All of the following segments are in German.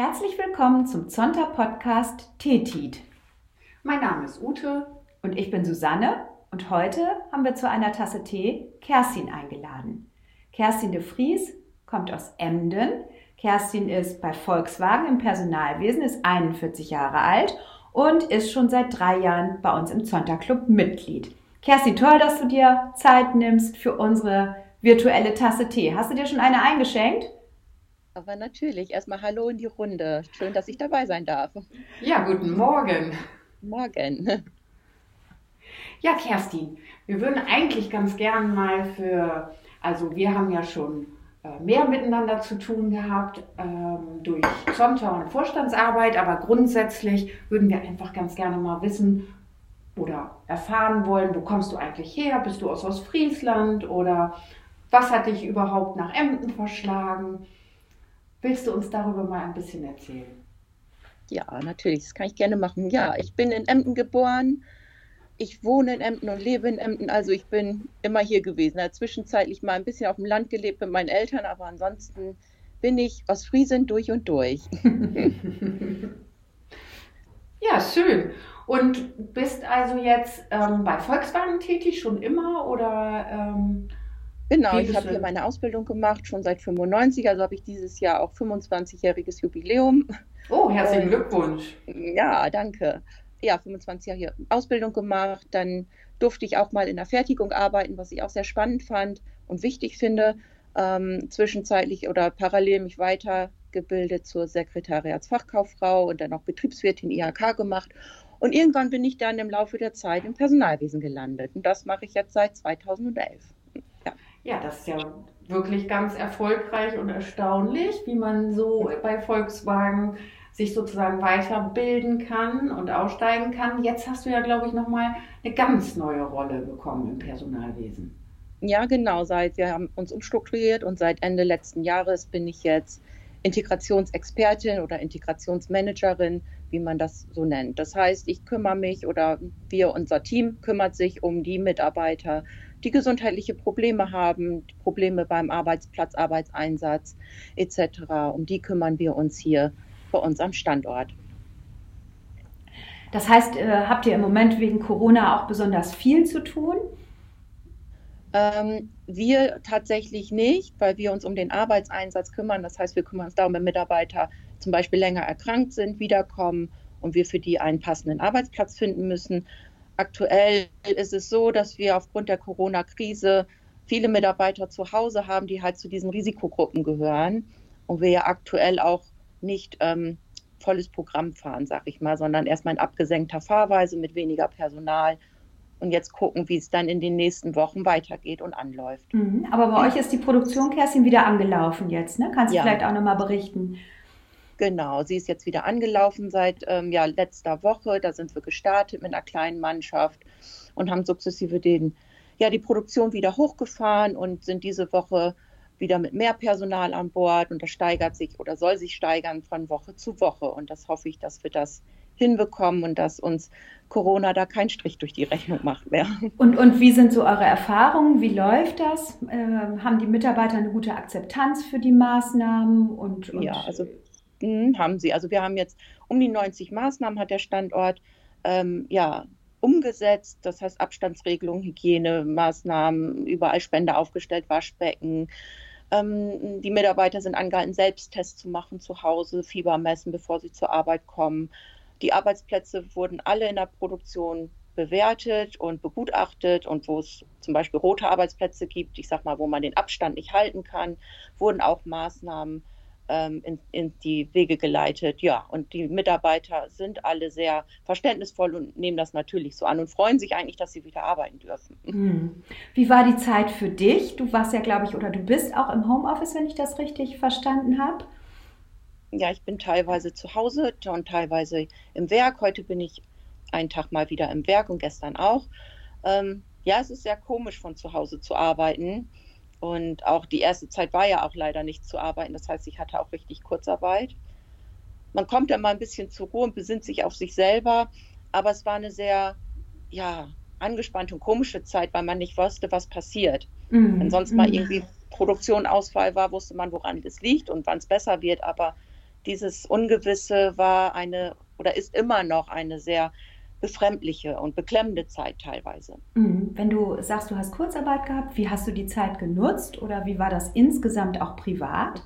Herzlich willkommen zum Zonta-Podcast Tetit. Mein Name ist Ute. Und ich bin Susanne. Und heute haben wir zu einer Tasse Tee Kerstin eingeladen. Kerstin de Vries kommt aus Emden. Kerstin ist bei Volkswagen im Personalwesen, ist 41 Jahre alt und ist schon seit drei Jahren bei uns im Zonta-Club Mitglied. Kerstin, toll, dass du dir Zeit nimmst für unsere virtuelle Tasse Tee. Hast du dir schon eine eingeschenkt? Aber natürlich, erstmal Hallo in die Runde. Schön, dass ich dabei sein darf. Ja, guten Morgen. Morgen. Ja, Kerstin, wir würden eigentlich ganz gern mal für, also wir haben ja schon äh, mehr miteinander zu tun gehabt ähm, durch Zonta und Vorstandsarbeit, aber grundsätzlich würden wir einfach ganz gerne mal wissen oder erfahren wollen, wo kommst du eigentlich her? Bist du aus Ostfriesland oder was hat dich überhaupt nach Emden verschlagen? Willst du uns darüber mal ein bisschen erzählen? Ja, natürlich, das kann ich gerne machen. Ja, ich bin in Emden geboren. Ich wohne in Emden und lebe in Emden, also ich bin immer hier gewesen. Ja, zwischenzeitlich mal ein bisschen auf dem Land gelebt mit meinen Eltern, aber ansonsten bin ich aus Friesen durch und durch. ja, schön. Und bist also jetzt ähm, bei Volkswagen tätig schon immer oder ähm, Genau, ich habe hier meine Ausbildung gemacht, schon seit 95, also habe ich dieses Jahr auch 25-jähriges Jubiläum. Oh, herzlichen Glückwunsch. Ja, danke. Ja, 25 Jahre hier Ausbildung gemacht, dann durfte ich auch mal in der Fertigung arbeiten, was ich auch sehr spannend fand und wichtig finde. Ähm, zwischenzeitlich oder parallel mich weitergebildet zur Sekretariatsfachkauffrau und dann auch Betriebswirtin IHK gemacht. Und irgendwann bin ich dann im Laufe der Zeit im Personalwesen gelandet. Und das mache ich jetzt seit 2011. Ja, das ist ja wirklich ganz erfolgreich und erstaunlich, wie man so bei Volkswagen sich sozusagen weiterbilden kann und aussteigen kann. Jetzt hast du ja, glaube ich, nochmal eine ganz neue Rolle bekommen im Personalwesen. Ja, genau. Seit wir haben uns umstrukturiert und seit Ende letzten Jahres bin ich jetzt Integrationsexpertin oder Integrationsmanagerin, wie man das so nennt. Das heißt, ich kümmere mich oder wir, unser Team kümmert sich um die Mitarbeiter, die gesundheitliche Probleme haben, Probleme beim Arbeitsplatz, Arbeitseinsatz etc. Um die kümmern wir uns hier bei uns am Standort. Das heißt, äh, habt ihr im Moment wegen Corona auch besonders viel zu tun? Ähm, wir tatsächlich nicht, weil wir uns um den Arbeitseinsatz kümmern. Das heißt, wir kümmern uns darum, wenn Mitarbeiter zum Beispiel länger erkrankt sind, wiederkommen und wir für die einen passenden Arbeitsplatz finden müssen. Aktuell ist es so, dass wir aufgrund der Corona-Krise viele Mitarbeiter zu Hause haben, die halt zu diesen Risikogruppen gehören und wir ja aktuell auch nicht ähm, volles Programm fahren, sag ich mal, sondern erstmal in abgesenkter Fahrweise mit weniger Personal und jetzt gucken, wie es dann in den nächsten Wochen weitergeht und anläuft. Mhm, aber bei euch ist die Produktion, Kerstin, wieder angelaufen jetzt, ne? Kannst du ja. vielleicht auch nochmal berichten? Genau, sie ist jetzt wieder angelaufen seit ähm, ja, letzter Woche. Da sind wir gestartet mit einer kleinen Mannschaft und haben sukzessive den, ja, die Produktion wieder hochgefahren und sind diese Woche wieder mit mehr Personal an Bord und das steigert sich oder soll sich steigern von Woche zu Woche. Und das hoffe ich, dass wir das hinbekommen und dass uns Corona da keinen Strich durch die Rechnung macht mehr. Und, und wie sind so eure Erfahrungen? Wie läuft das? Äh, haben die Mitarbeiter eine gute Akzeptanz für die Maßnahmen? Und, und ja, also haben sie. Also wir haben jetzt um die 90 Maßnahmen hat der Standort ähm, ja, umgesetzt. Das heißt Abstandsregelungen, Hygienemaßnahmen, überall Spender aufgestellt, Waschbecken. Ähm, die Mitarbeiter sind angehalten, Selbsttests zu machen zu Hause, Fieber messen, bevor sie zur Arbeit kommen. Die Arbeitsplätze wurden alle in der Produktion bewertet und begutachtet und wo es zum Beispiel rote Arbeitsplätze gibt, ich sag mal, wo man den Abstand nicht halten kann, wurden auch Maßnahmen ähm, in, in, die Wege geleitet. Ja, und die Mitarbeiter sind alle sehr verständnisvoll und nehmen das natürlich so an und freuen sich eigentlich, dass sie wieder arbeiten dürfen. Hm. Wie war die Zeit für dich? Du warst ja, glaube ich, oder du bist auch im Homeoffice, wenn ich das richtig verstanden habe. Ja, ich bin teilweise zu Hause und teilweise im Werk. Heute bin ich einen Tag mal wieder im Werk und gestern auch. Ähm, ja, es ist sehr komisch, von zu Hause zu arbeiten. Und auch die erste Zeit war ja auch leider nicht zu arbeiten. Das heißt, ich hatte auch richtig Kurzarbeit. Man kommt dann mal ein bisschen zur Ruhe und besinnt sich auf sich selber. Aber es war eine sehr, ja, angespannte und komische Zeit, weil man nicht wusste, was passiert. Mhm. Wenn sonst mal mhm. irgendwie Produktion Ausfall war, wusste man, woran es liegt und wann es besser wird. Aber dieses Ungewisse war eine oder ist immer noch eine sehr befremdliche und beklemmende Zeit teilweise. Mhm. Wenn du sagst, du hast Kurzarbeit gehabt, wie hast du die Zeit genutzt oder wie war das insgesamt auch privat?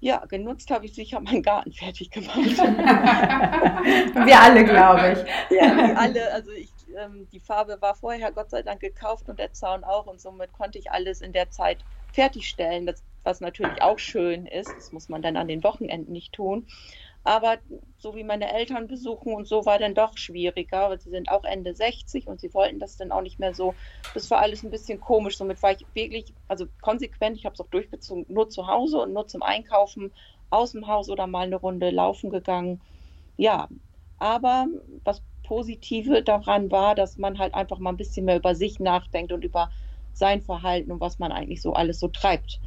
Ja, genutzt habe ich sicher meinen Garten fertig gemacht. wir alle, glaube ich. Ja, wir alle. Also ich, ähm, die Farbe war vorher Gott sei Dank gekauft und der Zaun auch und somit konnte ich alles in der Zeit fertigstellen, das, was natürlich auch schön ist. Das muss man dann an den Wochenenden nicht tun. Aber so wie meine Eltern besuchen und so war dann doch schwieriger, weil sie sind auch Ende 60 und sie wollten das dann auch nicht mehr so. Das war alles ein bisschen komisch. Somit war ich wirklich, also konsequent, ich habe es auch durchgezogen, nur zu Hause und nur zum Einkaufen aus dem Haus oder mal eine Runde laufen gegangen. Ja, aber was Positive daran war, dass man halt einfach mal ein bisschen mehr über sich nachdenkt und über sein Verhalten und was man eigentlich so alles so treibt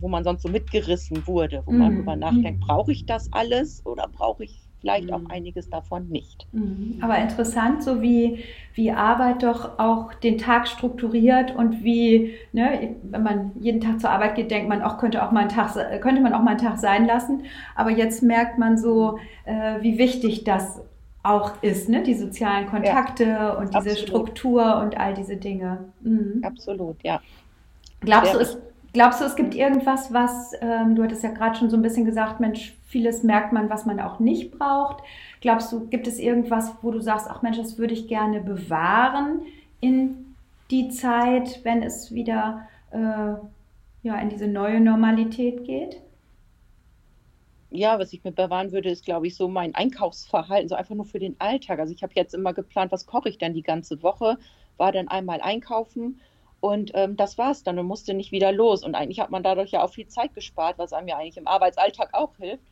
wo man sonst so mitgerissen wurde, wo mhm. man darüber nachdenkt, mhm. brauche ich das alles oder brauche ich vielleicht auch mhm. einiges davon nicht. Mhm. Aber interessant, so wie, wie Arbeit doch auch den Tag strukturiert und wie, ne, wenn man jeden Tag zur Arbeit geht, denkt man, auch könnte auch mal einen Tag, könnte man auch mal einen Tag sein lassen. Aber jetzt merkt man so, äh, wie wichtig das auch ist, ne? die sozialen Kontakte ja, und diese absolut. Struktur und all diese Dinge. Mhm. Absolut, ja. Glaubst Sehr du, es Glaubst du, es gibt irgendwas, was, ähm, du hattest ja gerade schon so ein bisschen gesagt, Mensch, vieles merkt man, was man auch nicht braucht. Glaubst du, gibt es irgendwas, wo du sagst, ach Mensch, das würde ich gerne bewahren in die Zeit, wenn es wieder äh, ja, in diese neue Normalität geht? ja, was ich mir bewahren würde, ist, glaube ich, so mein Einkaufsverhalten, so einfach nur für den Alltag. Also ich habe jetzt immer geplant, was koche ich denn die ganze Woche, war dann einmal einkaufen und ähm, das war es dann und musste nicht wieder los. Und eigentlich hat man dadurch ja auch viel Zeit gespart, was einem ja eigentlich im Arbeitsalltag auch hilft.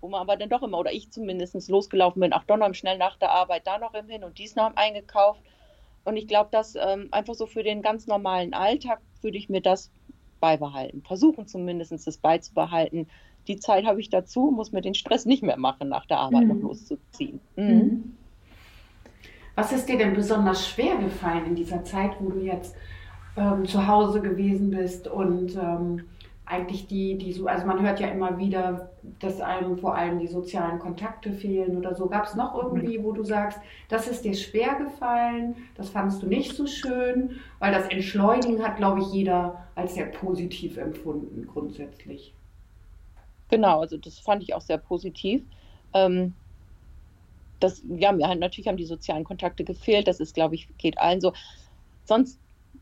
Wo man aber dann doch immer, oder ich zumindest losgelaufen bin, auch doch noch schnell nach der Arbeit da noch Hin und dies noch eingekauft. Und ich glaube, dass ähm, einfach so für den ganz normalen Alltag würde ich mir das beibehalten. Versuchen zumindest das beizubehalten. Die Zeit habe ich dazu, muss mir den Stress nicht mehr machen, nach der Arbeit mhm. noch loszuziehen. Mhm. mhm. Was ist dir denn besonders schwer gefallen in dieser Zeit, wo du jetzt ähm, zu Hause gewesen bist und ähm, eigentlich die, die so, also man hört ja immer wieder, dass einem vor allem die sozialen Kontakte fehlen oder so. Gab es noch irgendwie, wo du sagst, das ist dir schwer gefallen, das fandest du nicht so schön, weil das Entschleunigen hat, glaube ich, jeder als sehr positiv empfunden grundsätzlich. Genau, also das fand ich auch sehr positiv. Ähm, das, ja, mir natürlich haben die sozialen Kontakte gefehlt. Das ist, glaube ich, geht allen so. Sonst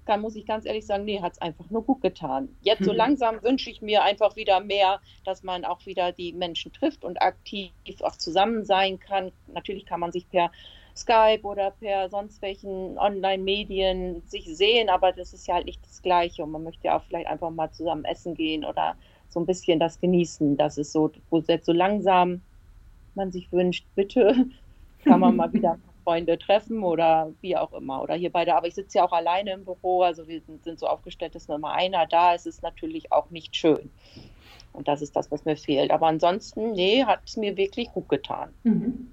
kann, muss ich ganz ehrlich sagen, nee, hat es einfach nur gut getan. Jetzt so mhm. langsam wünsche ich mir einfach wieder mehr, dass man auch wieder die Menschen trifft und aktiv auch zusammen sein kann. Natürlich kann man sich per Skype oder per sonst welchen Online-Medien sich sehen, aber das ist ja halt nicht das Gleiche. Und man möchte ja auch vielleicht einfach mal zusammen essen gehen oder so ein bisschen das genießen. Das ist so, wo jetzt so langsam man sich wünscht, bitte kann man mal wieder Freunde treffen oder wie auch immer. Oder hier beide, aber ich sitze ja auch alleine im Büro, also wir sind, sind so aufgestellt, dass nur immer einer da ist, ist natürlich auch nicht schön. Und das ist das, was mir fehlt. Aber ansonsten, nee, hat es mir wirklich gut getan. Mhm.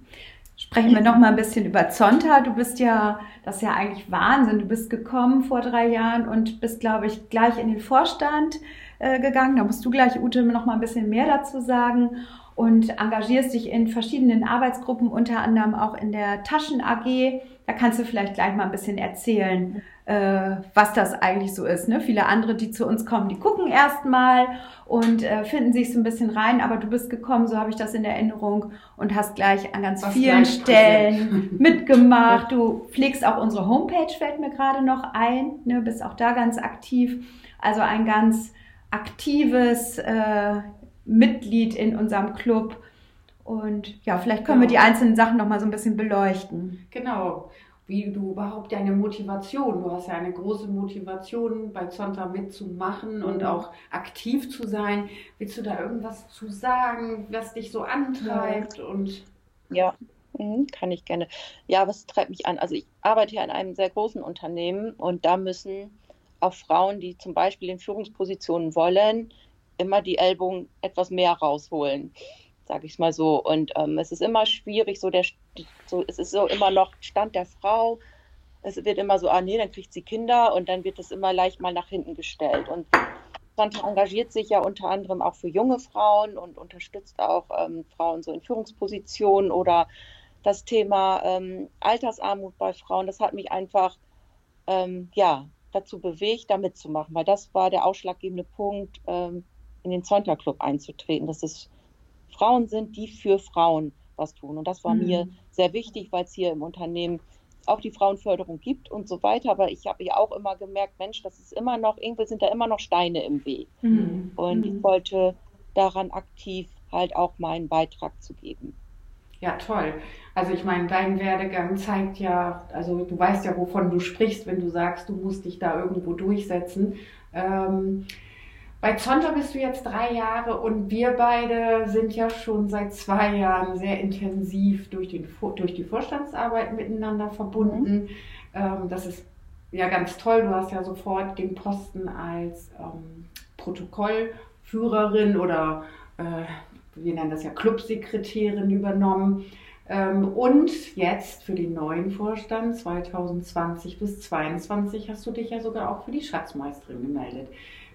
Sprechen wir noch mal ein bisschen über Zonta. Du bist ja, das ist ja eigentlich Wahnsinn. Du bist gekommen vor drei Jahren und bist, glaube ich, gleich in den Vorstand äh, gegangen. Da musst du gleich, Ute, noch mal ein bisschen mehr dazu sagen und engagierst dich in verschiedenen Arbeitsgruppen, unter anderem auch in der Taschen AG. Da kannst du vielleicht gleich mal ein bisschen erzählen, äh, was das eigentlich so ist. Ne? Viele andere, die zu uns kommen, die gucken erstmal und äh, finden sich so ein bisschen rein, aber du bist gekommen, so habe ich das in Erinnerung und hast gleich an ganz was vielen Stellen mitgemacht. Du pflegst auch unsere Homepage, fällt mir gerade noch ein, ne? bist auch da ganz aktiv. Also ein ganz aktives äh, Mitglied in unserem Club. Und ja, vielleicht können genau. wir die einzelnen Sachen noch mal so ein bisschen beleuchten. Genau. Wie du überhaupt deine Motivation, du hast ja eine große Motivation bei Zonta mitzumachen und mhm. auch aktiv zu sein. Willst du da irgendwas zu sagen, was dich so antreibt? Ja. Und ja, mhm, kann ich gerne. Ja, was treibt mich an? Also ich arbeite ja in einem sehr großen Unternehmen und da müssen auch Frauen, die zum Beispiel in Führungspositionen wollen, immer die Ellbogen etwas mehr rausholen, sage ich mal so. Und ähm, es ist immer schwierig, so der, so, es ist so immer noch Stand der Frau. Es wird immer so, ah nee, dann kriegt sie Kinder und dann wird es immer leicht mal nach hinten gestellt. Und Sonntag engagiert sich ja unter anderem auch für junge Frauen und unterstützt auch ähm, Frauen so in Führungspositionen oder das Thema ähm, Altersarmut bei Frauen. Das hat mich einfach ähm, ja, dazu bewegt, da mitzumachen, weil das war der ausschlaggebende Punkt, ähm, in den Sonntag-Club einzutreten, dass es Frauen sind, die für Frauen was tun. Und das war mhm. mir sehr wichtig, weil es hier im Unternehmen auch die Frauenförderung gibt und so weiter. Aber ich habe ja auch immer gemerkt, Mensch, das ist immer noch, irgendwie sind da immer noch Steine im Weg. Mhm. Und mhm. ich wollte daran aktiv halt auch meinen Beitrag zu geben. Ja, toll. Also ich meine, dein Werdegang zeigt ja, also du weißt ja, wovon du sprichst, wenn du sagst, du musst dich da irgendwo durchsetzen. Ähm, bei Zonta bist du jetzt drei Jahre und wir beide sind ja schon seit zwei Jahren sehr intensiv durch, den, durch die Vorstandsarbeit miteinander verbunden. Mhm. Ähm, das ist ja ganz toll. Du hast ja sofort den Posten als ähm, Protokollführerin oder äh, wir nennen das ja Clubsekretärin übernommen. Ähm, und jetzt für den neuen Vorstand 2020 bis 2022 hast du dich ja sogar auch für die Schatzmeisterin gemeldet.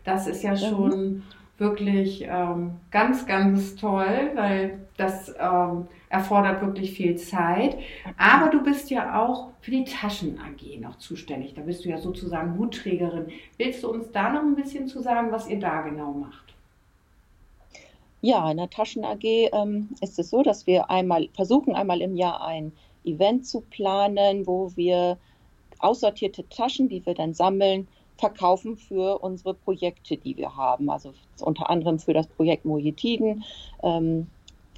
Das ist ja schon wirklich ähm, ganz, ganz toll, weil das ähm, erfordert wirklich viel Zeit. Aber du bist ja auch für die Taschen AG noch zuständig. Da bist du ja sozusagen Hutträgerin. Willst du uns da noch ein bisschen zu sagen, was ihr da genau macht? Ja, in der Taschen AG ähm, ist es so, dass wir einmal versuchen, einmal im Jahr ein Event zu planen, wo wir aussortierte Taschen, die wir dann sammeln, verkaufen für unsere Projekte, die wir haben. Also unter anderem für das Projekt Mojetiden ähm,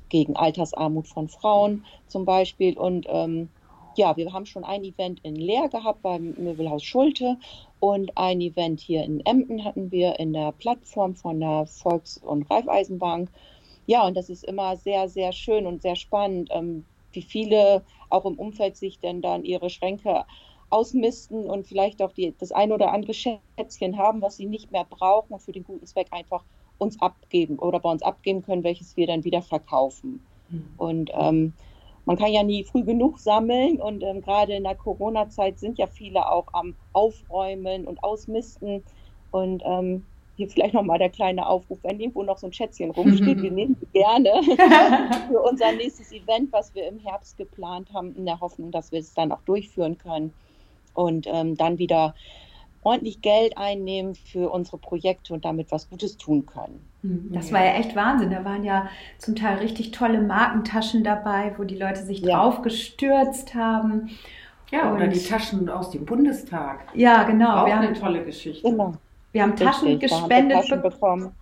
gegen Altersarmut von Frauen zum Beispiel. Und ähm, ja, wir haben schon ein Event in Leer gehabt beim Möbelhaus Schulte und ein Event hier in Emden hatten wir in der Plattform von der Volks- und Raiffeisenbank. Ja, und das ist immer sehr, sehr schön und sehr spannend, ähm, wie viele auch im Umfeld sich denn dann ihre Schränke ausmisten und vielleicht auch die, das ein oder andere Schätzchen haben, was sie nicht mehr brauchen und für den guten Zweck einfach uns abgeben oder bei uns abgeben können, welches wir dann wieder verkaufen. Mhm. Und ähm, man kann ja nie früh genug sammeln und ähm, gerade in der Corona-Zeit sind ja viele auch am Aufräumen und Ausmisten. Und ähm, hier vielleicht nochmal der kleine Aufruf, wenn irgendwo noch so ein Schätzchen rumsteht, wir nehmen die gerne für unser nächstes Event, was wir im Herbst geplant haben, in der Hoffnung, dass wir es dann auch durchführen können und ähm, dann wieder ordentlich Geld einnehmen für unsere Projekte und damit was Gutes tun können. Hm, das war ja echt Wahnsinn. Da waren ja zum Teil richtig tolle Markentaschen dabei, wo die Leute sich ja. drauf gestürzt haben. Ja, und oder die Taschen aus dem Bundestag. Ja, genau. Auch wir eine haben, tolle Geschichte. Genau. Wir haben Taschen richtig, gespendet Taschen bekommen.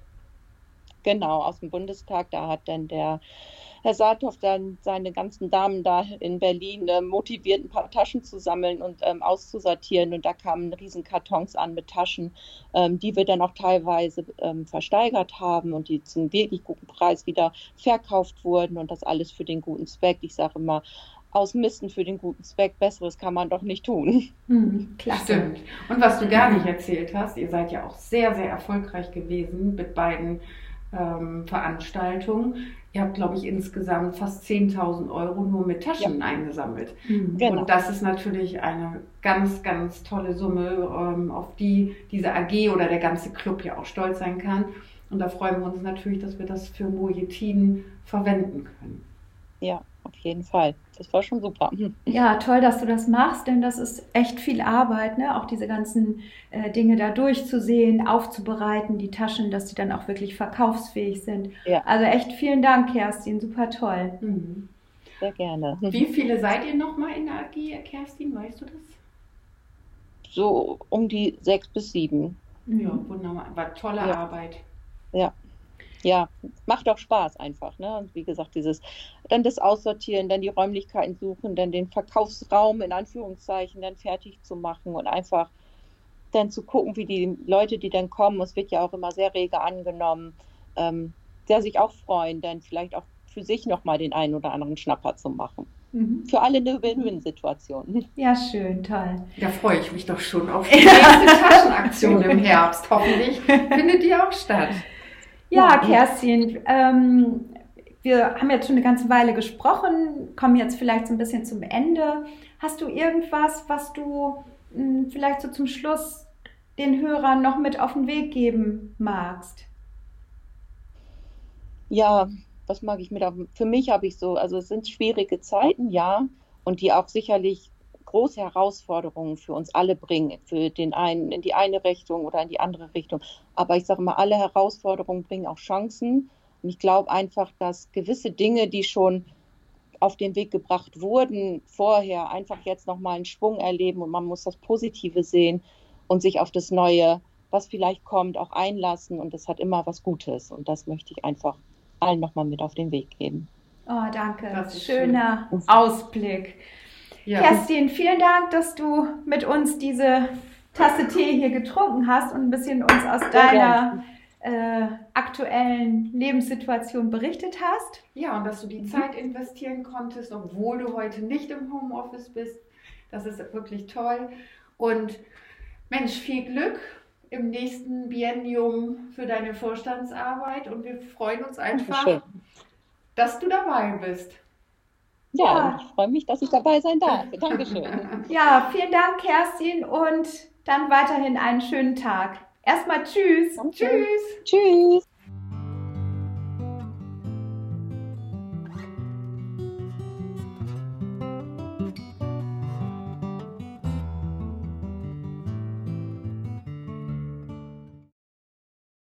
Genau, aus dem Bundestag. Da hat dann der Herr Saathoff dann seine ganzen Damen da in Berlin äh, motiviert, ein paar Taschen zu sammeln und ähm, auszusortieren. Und da kamen riesen Kartons an mit Taschen, ähm, die wir dann auch teilweise ähm, versteigert haben und die zum wirklich guten Preis wieder verkauft wurden und das alles für den guten Zweck. Ich sage immer, ausmisten für den guten Zweck. Besseres kann man doch nicht tun. Hm, klasse. Stimmt. Und was du gar nicht erzählt hast, ihr seid ja auch sehr, sehr erfolgreich gewesen mit beiden ähm, Veranstaltungen. Ihr habt, glaube ich, insgesamt fast 10.000 Euro nur mit Taschen ja. eingesammelt. Mhm, genau. Und das ist natürlich eine ganz, ganz tolle Summe, ähm, auf die diese AG oder der ganze Club ja auch stolz sein kann. Und da freuen wir uns natürlich, dass wir das für Mojetin verwenden können. Ja, auf jeden Fall. Das war schon super. Ja, toll, dass du das machst, denn das ist echt viel Arbeit, ne? auch diese ganzen äh, Dinge da durchzusehen, aufzubereiten, die Taschen, dass die dann auch wirklich verkaufsfähig sind. Ja. Also echt vielen Dank, Kerstin, super toll. Mhm. Sehr gerne. Wie viele seid ihr nochmal in der AG, Kerstin, weißt du das? So um die sechs bis sieben. Ja, wunderbar. War tolle ja. Arbeit. Ja ja, macht auch Spaß einfach. Ne? Und wie gesagt, dieses dann das Aussortieren, dann die Räumlichkeiten suchen, dann den Verkaufsraum in Anführungszeichen dann fertig zu machen und einfach dann zu gucken, wie die Leute, die dann kommen, es wird ja auch immer sehr rege angenommen, ähm, der sich auch freuen, dann vielleicht auch für sich nochmal den einen oder anderen Schnapper zu machen. Mhm. Für alle eine Win-Win-Situation. Ja, schön, toll. Da freue ich mich doch schon auf die nächste Taschenaktion im Herbst. Hoffentlich findet die auch statt. Ja, Kerstin, ähm, wir haben jetzt schon eine ganze Weile gesprochen, kommen jetzt vielleicht so ein bisschen zum Ende. Hast du irgendwas, was du mh, hm, vielleicht so zum Schluss den Hörern noch mit auf den Weg geben magst? Ja, was mag ich mit auf? Für mich habe ich so, also es sind schwierige Zeiten, ja, und die auch sicherlich große Herausforderungen für uns alle bringen, für den einen in die eine Richtung oder in die andere Richtung. Aber ich sage mal, alle Herausforderungen bringen auch Chancen. Und ich glaube einfach, dass gewisse Dinge, die schon auf den Weg gebracht wurden vorher, einfach jetzt nochmal einen Schwung erleben und man muss das Positive sehen und sich auf das Neue, was vielleicht kommt, auch einlassen. Und das hat immer was Gutes. Und das möchte ich einfach allen nochmal mit auf den Weg geben. Oh, danke. Schöner schön. Ausblick. Ja. Kerstin, vielen Dank, dass du mit uns diese Tasse Tee hier getrunken hast und ein bisschen uns aus deiner äh, aktuellen Lebenssituation berichtet hast. Ja, und dass du die Zeit investieren konntest, obwohl du heute nicht im Homeoffice bist. Das ist wirklich toll. Und Mensch, viel Glück im nächsten Biennium für deine Vorstandsarbeit und wir freuen uns einfach, Dankeschön. dass du dabei bist. Ja, ja. ich freue mich, dass ich dabei sein darf. Dankeschön. Ja, vielen Dank, Kerstin, und dann weiterhin einen schönen Tag. Erstmal tschüss. Danke. Tschüss. Tschüss.